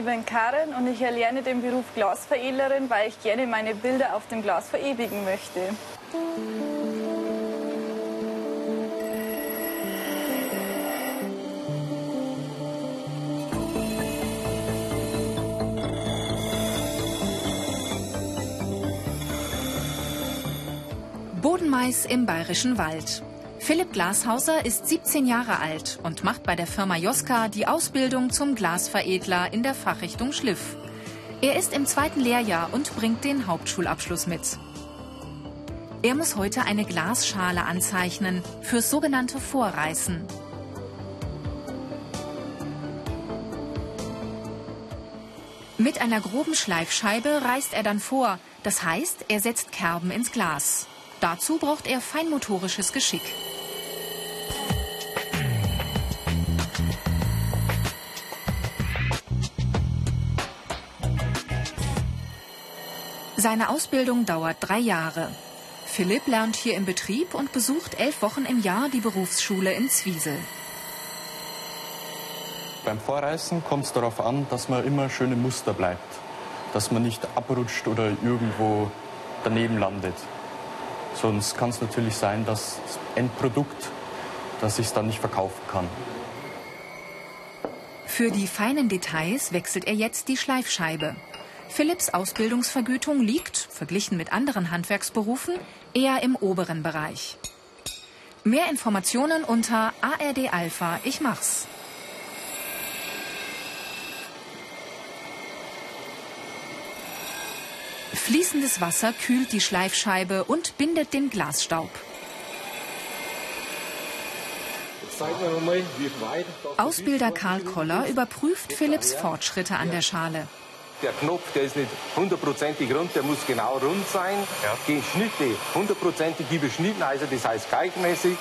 Ich bin Karen und ich erlerne den Beruf Glasveredlerin, weil ich gerne meine Bilder auf dem Glas verewigen möchte. Bodenmais im Bayerischen Wald. Philipp Glashauser ist 17 Jahre alt und macht bei der Firma Joska die Ausbildung zum Glasveredler in der Fachrichtung Schliff. Er ist im zweiten Lehrjahr und bringt den Hauptschulabschluss mit. Er muss heute eine Glasschale anzeichnen fürs sogenannte Vorreißen. Mit einer groben Schleifscheibe reißt er dann vor, das heißt, er setzt Kerben ins Glas. Dazu braucht er feinmotorisches Geschick. Seine Ausbildung dauert drei Jahre. Philipp lernt hier im Betrieb und besucht elf Wochen im Jahr die Berufsschule in Zwiesel. Beim Vorreißen kommt es darauf an, dass man immer schön im Muster bleibt. Dass man nicht abrutscht oder irgendwo daneben landet. Sonst kann es natürlich sein, dass das Endprodukt, dass ich es dann nicht verkaufen kann. Für die feinen Details wechselt er jetzt die Schleifscheibe. Philipps Ausbildungsvergütung liegt, verglichen mit anderen Handwerksberufen, eher im oberen Bereich. Mehr Informationen unter ARD Alpha Ich mach's. Fließendes Wasser kühlt die Schleifscheibe und bindet den Glasstaub. Ausbilder Karl Koller überprüft Philipps Fortschritte an der Schale der Knopf, der ist nicht hundertprozentig rund, der muss genau rund sein. Ja. Gehen Schnitte hundertprozentig überschnitten, also das heißt gleichmäßig.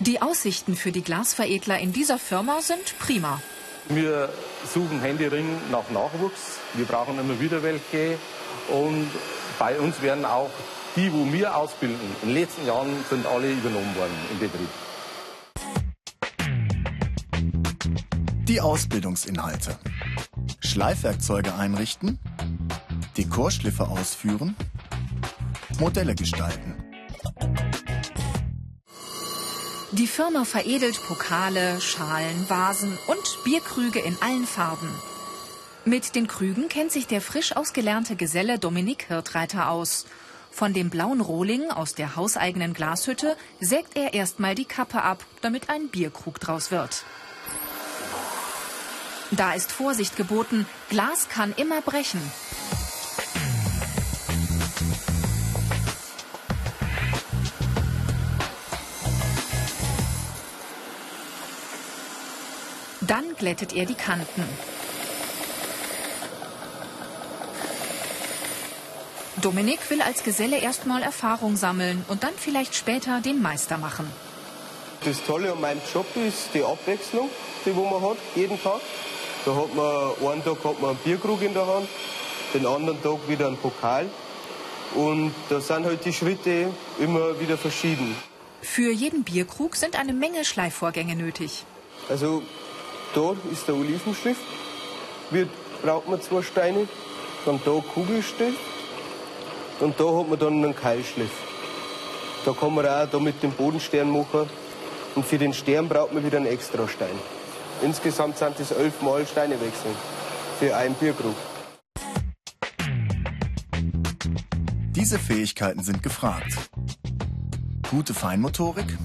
Die Aussichten für die Glasveredler in dieser Firma sind prima. Wir suchen Handyring nach Nachwuchs. Wir brauchen immer wieder welche. Und bei uns werden auch die, wo wir ausbilden, in den letzten Jahren sind alle übernommen worden im Betrieb. Die Ausbildungsinhalte. Schleifwerkzeuge einrichten, Dekorschliffe ausführen, Modelle gestalten. Die Firma veredelt Pokale, Schalen, Vasen und Bierkrüge in allen Farben. Mit den Krügen kennt sich der frisch ausgelernte Geselle Dominik Hirtreiter aus. Von dem blauen Rohling aus der hauseigenen Glashütte sägt er erstmal die Kappe ab, damit ein Bierkrug draus wird. Da ist Vorsicht geboten. Glas kann immer brechen. Dann glättet er die Kanten. Dominik will als Geselle erstmal Erfahrung sammeln und dann vielleicht später den Meister machen. Das Tolle an meinem Job ist die Abwechslung, die wo man hat, jeden Tag. Da hat man, einen Tag hat man einen Bierkrug in der Hand, den anderen Tag wieder einen Pokal. Und da sind halt die Schritte immer wieder verschieden. Für jeden Bierkrug sind eine Menge Schleifvorgänge nötig. Also da ist der Olivenschliff. Wird, braucht man zwei Steine. Dann da Kugelstift. Und da hat man dann einen Keilschliff. Da kann man auch da mit dem Bodenstern machen. Und für den Stern braucht man wieder einen extra Stein. Insgesamt sind es elfmal Steine wechseln für einen Bierkrug. Diese Fähigkeiten sind gefragt. Gute Feinmotorik,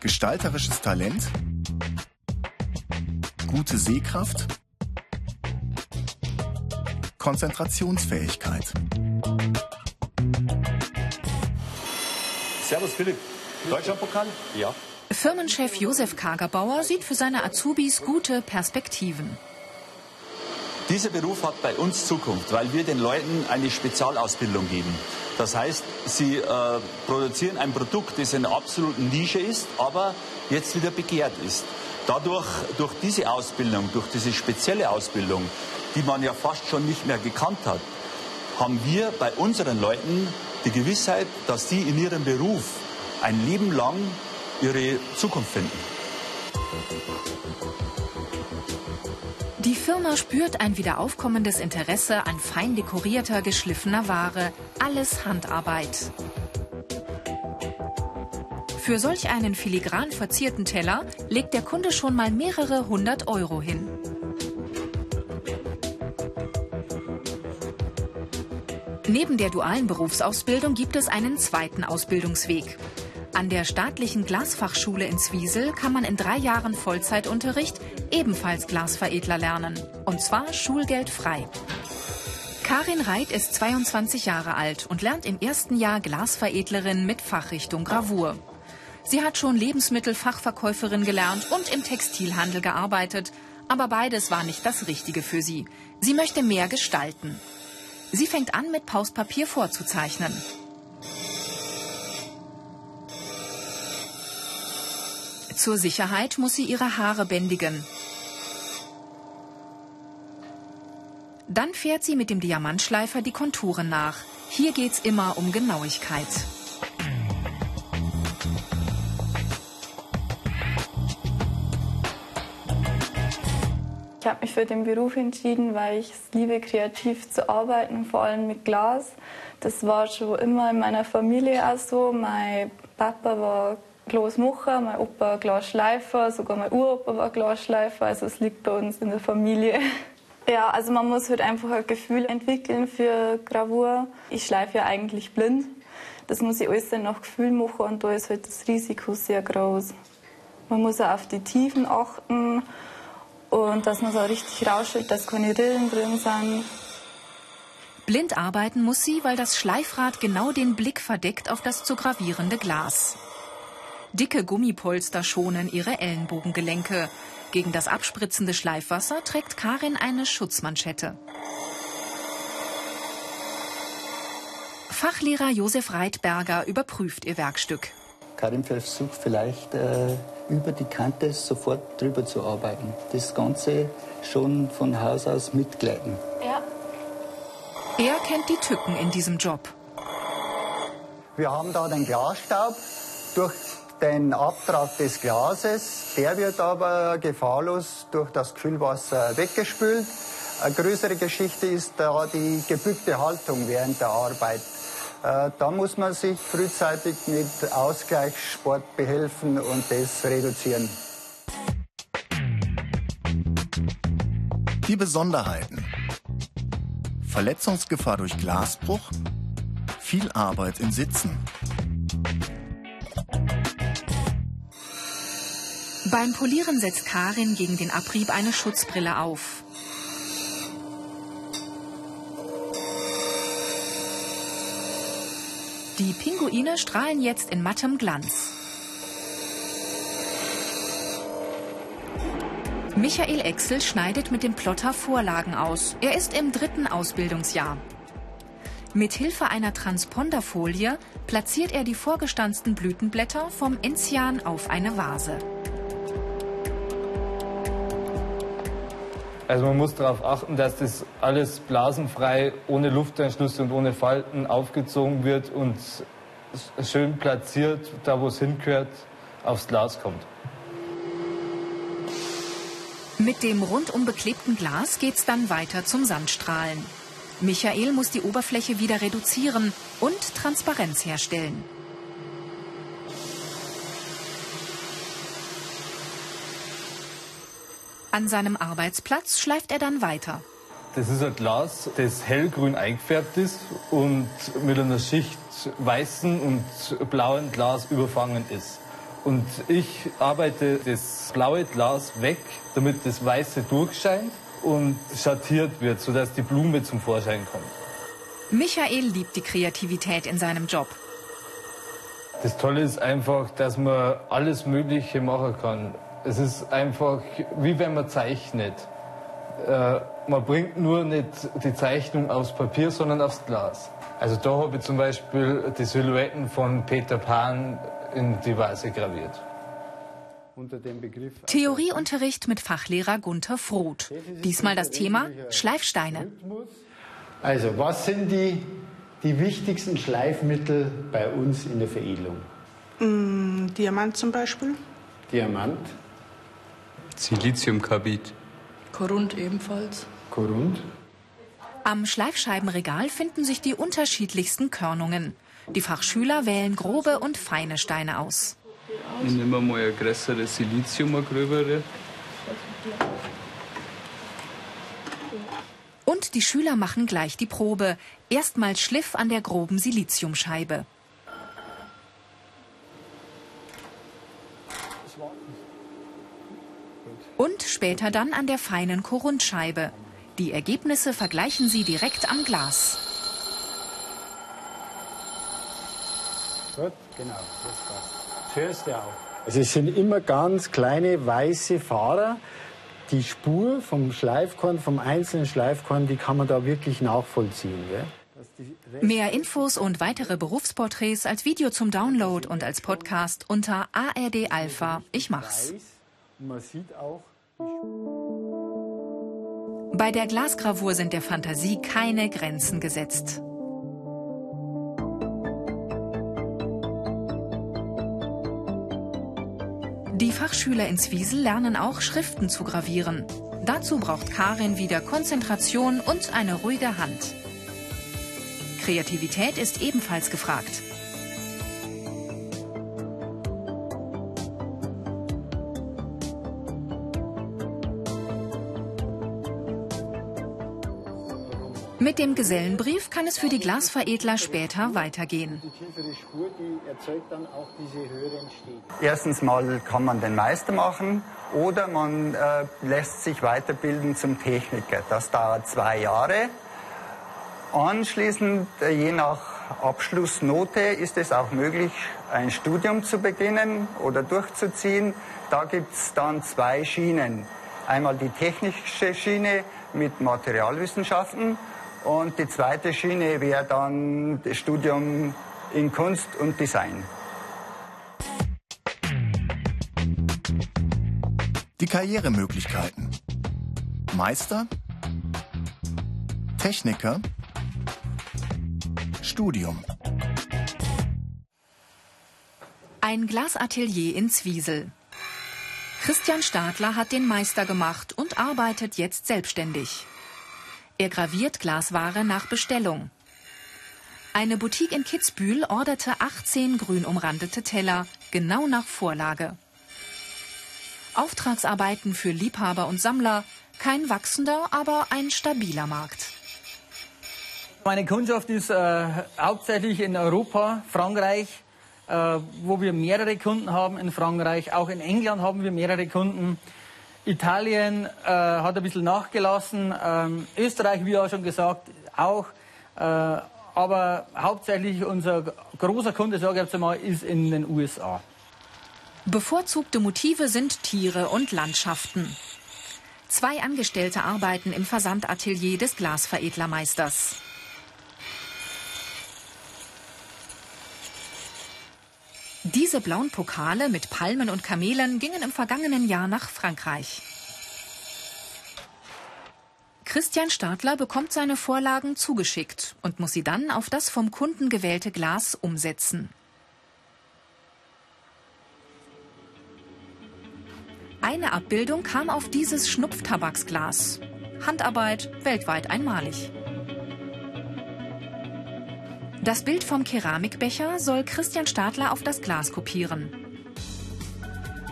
gestalterisches Talent, gute Sehkraft, Konzentrationsfähigkeit. Servus Philipp. Deutschlandpokal? Ja. Firmenchef Josef Kagerbauer sieht für seine Azubis gute Perspektiven. Dieser Beruf hat bei uns Zukunft, weil wir den Leuten eine Spezialausbildung geben. Das heißt, sie äh, produzieren ein Produkt, das in einer absoluten Nische ist, aber jetzt wieder begehrt ist. Dadurch, durch diese Ausbildung, durch diese spezielle Ausbildung, die man ja fast schon nicht mehr gekannt hat, haben wir bei unseren Leuten die Gewissheit, dass sie in ihrem Beruf ein Leben lang ihre Zukunft finden. Die Firma spürt ein wiederaufkommendes Interesse an fein dekorierter, geschliffener Ware. Alles Handarbeit. Für solch einen filigran verzierten Teller legt der Kunde schon mal mehrere hundert Euro hin. Neben der dualen Berufsausbildung gibt es einen zweiten Ausbildungsweg. An der staatlichen Glasfachschule in Zwiesel kann man in drei Jahren Vollzeitunterricht ebenfalls Glasveredler lernen. Und zwar schulgeldfrei. Karin Reit ist 22 Jahre alt und lernt im ersten Jahr Glasveredlerin mit Fachrichtung Gravur. Sie hat schon Lebensmittelfachverkäuferin gelernt und im Textilhandel gearbeitet. Aber beides war nicht das Richtige für sie. Sie möchte mehr gestalten. Sie fängt an, mit Pauspapier vorzuzeichnen. Zur Sicherheit muss sie ihre Haare bändigen. Dann fährt sie mit dem Diamantschleifer die Konturen nach. Hier geht's immer um Genauigkeit. Ich habe mich für den Beruf entschieden, weil ich es liebe, kreativ zu arbeiten, vor allem mit Glas. Das war schon immer in meiner Familie auch so. Mein Papa war Glasmacher, mein Opa Glasschleifer, sogar mein Uropa war Glasschleifer. Also es liegt bei uns in der Familie. Ja, also man muss halt einfach ein Gefühl entwickeln für Gravur. Ich schleife ja eigentlich blind. Das muss ich alles dann nach Gefühl machen und da ist halt das Risiko sehr groß. Man muss auch auf die Tiefen achten und dass man so richtig rausschüttet, dass keine Rillen drin sind. Blind arbeiten muss sie, weil das Schleifrad genau den Blick verdeckt auf das zu gravierende Glas. Dicke Gummipolster schonen ihre Ellenbogengelenke. Gegen das abspritzende Schleifwasser trägt Karin eine Schutzmanschette. Fachlehrer Josef Reitberger überprüft ihr Werkstück. Karin versucht vielleicht äh, über die Kante sofort drüber zu arbeiten. Das Ganze schon von Haus aus mitgleiten. Ja. Er kennt die Tücken in diesem Job. Wir haben da den Glasstaub. Durch den Abtrag des Glases, der wird aber gefahrlos durch das Kühlwasser weggespült. Eine größere Geschichte ist da die gebückte Haltung während der Arbeit. Äh, da muss man sich frühzeitig mit Ausgleichssport behelfen und das reduzieren. Die Besonderheiten. Verletzungsgefahr durch Glasbruch. Viel Arbeit im Sitzen. Beim Polieren setzt Karin gegen den Abrieb eine Schutzbrille auf. Die Pinguine strahlen jetzt in mattem Glanz. Michael Exel schneidet mit dem Plotter Vorlagen aus. Er ist im dritten Ausbildungsjahr. Mit Hilfe einer Transponderfolie platziert er die vorgestanzten Blütenblätter vom Enzian auf eine Vase. Also man muss darauf achten, dass das alles blasenfrei, ohne Lufteinschlüsse und ohne Falten aufgezogen wird und schön platziert, da wo es hingehört, aufs Glas kommt. Mit dem rundum beklebten Glas geht's dann weiter zum Sandstrahlen. Michael muss die Oberfläche wieder reduzieren und Transparenz herstellen. Seinem Arbeitsplatz schleift er dann weiter. Das ist ein Glas, das hellgrün eingefärbt ist und mit einer Schicht weißen und blauen Glas überfangen ist. Und ich arbeite das blaue Glas weg, damit das weiße durchscheint und schattiert wird, sodass die Blume zum Vorschein kommt. Michael liebt die Kreativität in seinem Job. Das Tolle ist einfach, dass man alles Mögliche machen kann. Es ist einfach wie wenn man zeichnet. Äh, man bringt nur nicht die Zeichnung aufs Papier, sondern aufs Glas. Also da habe ich zum Beispiel die Silhouetten von Peter Pan in die Vase graviert. Theorieunterricht mit Fachlehrer Gunther Froth. Diesmal das Thema Schleifsteine. Also, was sind die, die wichtigsten Schleifmittel bei uns in der Veredelung? Mm, Diamant zum Beispiel. Diamant. Siliziumkarbid. Korund ebenfalls. Korund? Am Schleifscheibenregal finden sich die unterschiedlichsten Körnungen. Die Fachschüler wählen grobe und feine Steine aus. Ich nehme mal ein größeres Silizium, ein gröbere. Und die Schüler machen gleich die Probe. Erstmal Schliff an der groben Siliziumscheibe. Und später dann an der feinen Korundscheibe. Die Ergebnisse vergleichen sie direkt am Glas. Gut, genau, das passt. Hörst du auch. Also es sind immer ganz kleine weiße Fahrer. Die Spur vom Schleifkorn, vom einzelnen Schleifkorn, die kann man da wirklich nachvollziehen. Gell? Mehr Infos und weitere Berufsporträts als Video zum Download und als Podcast unter ARD Alpha. Ich mach's. Man sieht auch. Bei der Glasgravur sind der Fantasie keine Grenzen gesetzt. Die Fachschüler in Zwiesel lernen auch Schriften zu gravieren. Dazu braucht Karin wieder Konzentration und eine ruhige Hand. Kreativität ist ebenfalls gefragt. Mit dem Gesellenbrief kann es für die Glasveredler später weitergehen. Erstens mal kann man den Meister machen oder man äh, lässt sich weiterbilden zum Techniker. Das dauert zwei Jahre. Anschließend, äh, je nach Abschlussnote, ist es auch möglich, ein Studium zu beginnen oder durchzuziehen. Da gibt es dann zwei Schienen. Einmal die technische Schiene mit Materialwissenschaften und die zweite Schiene wäre dann das Studium in Kunst und Design. Die Karrieremöglichkeiten. Meister, Techniker, Studium. Ein Glasatelier in Zwiesel. Christian Stadler hat den Meister gemacht und arbeitet jetzt selbstständig. Er graviert Glasware nach Bestellung. Eine Boutique in Kitzbühel orderte 18 grün umrandete Teller, genau nach Vorlage. Auftragsarbeiten für Liebhaber und Sammler, kein wachsender, aber ein stabiler Markt. Meine Kundschaft ist äh, hauptsächlich in Europa, Frankreich, äh, wo wir mehrere Kunden haben in Frankreich. Auch in England haben wir mehrere Kunden. Italien äh, hat ein bisschen nachgelassen. Ähm, Österreich, wie auch schon gesagt, auch. Äh, aber hauptsächlich unser großer Kunde, sage ich jetzt mal, ist in den USA. Bevorzugte Motive sind Tiere und Landschaften. Zwei Angestellte arbeiten im Versandatelier des Glasveredlermeisters. Diese blauen Pokale mit Palmen und Kamelen gingen im vergangenen Jahr nach Frankreich. Christian Stadler bekommt seine Vorlagen zugeschickt und muss sie dann auf das vom Kunden gewählte Glas umsetzen. Eine Abbildung kam auf dieses Schnupftabaksglas. Handarbeit weltweit einmalig. Das Bild vom Keramikbecher soll Christian Stadler auf das Glas kopieren.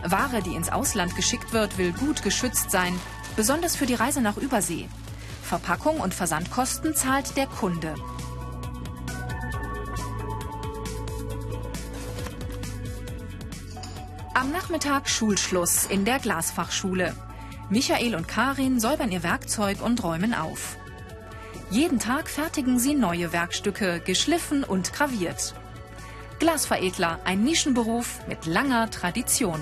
Ware, die ins Ausland geschickt wird, will gut geschützt sein, besonders für die Reise nach Übersee. Verpackung und Versandkosten zahlt der Kunde. Am Nachmittag Schulschluss in der Glasfachschule. Michael und Karin säubern ihr Werkzeug und räumen auf. Jeden Tag fertigen sie neue Werkstücke, geschliffen und graviert. Glasveredler, ein Nischenberuf mit langer Tradition.